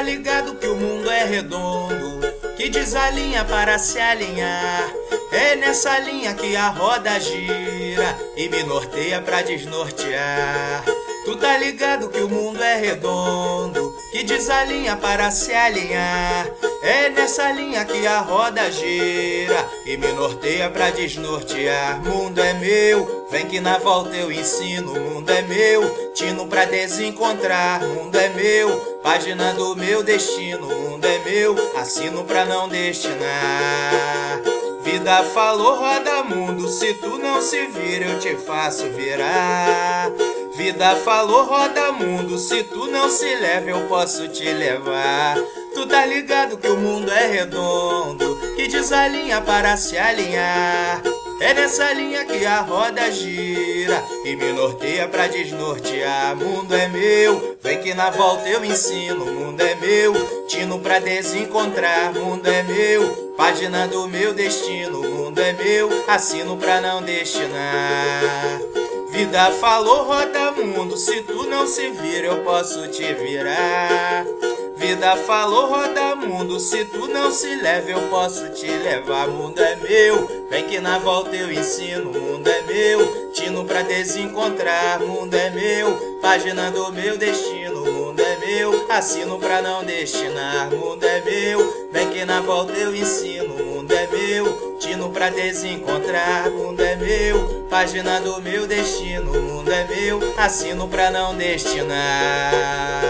tá ligado que o mundo é redondo, que desalinha para se alinhar. É nessa linha que a roda gira e me norteia pra desnortear. Tu tá ligado que o mundo é redondo, que desalinha para se alinhar. É nessa linha que a roda gira e me norteia pra desnortear. Mundo é meu, que na volta eu ensino. Mundo é meu, tino pra desencontrar. Mundo é meu, página do meu destino. Mundo é meu, assino pra não destinar. Vida falou, roda mundo. Se tu não se vira, eu te faço virar. Vida falou, roda mundo. Se tu não se leva, eu posso te levar. Tu tá ligado que o mundo é redondo, que desalinha para se alinhar. É nessa linha que a roda gira e me norteia pra desnortear. Mundo é meu, vem que na volta eu ensino. Mundo é meu, tino pra desencontrar. Mundo é meu, página do meu destino. Mundo é meu, assino pra não destinar. Vida falou, roda mundo. Se tu não se vira, eu posso te virar. Vida falou, roda mundo. Se tu não se leva, eu posso te levar. Mundo é meu, vem que na volta eu ensino. Mundo é meu, tino pra desencontrar. Mundo é meu, página do meu destino. Mundo é meu, assino pra não destinar. Mundo é meu, vem que na volta eu ensino. Mundo é meu, tino pra desencontrar. Mundo é meu, página do meu destino. Mundo é meu, assino pra não destinar.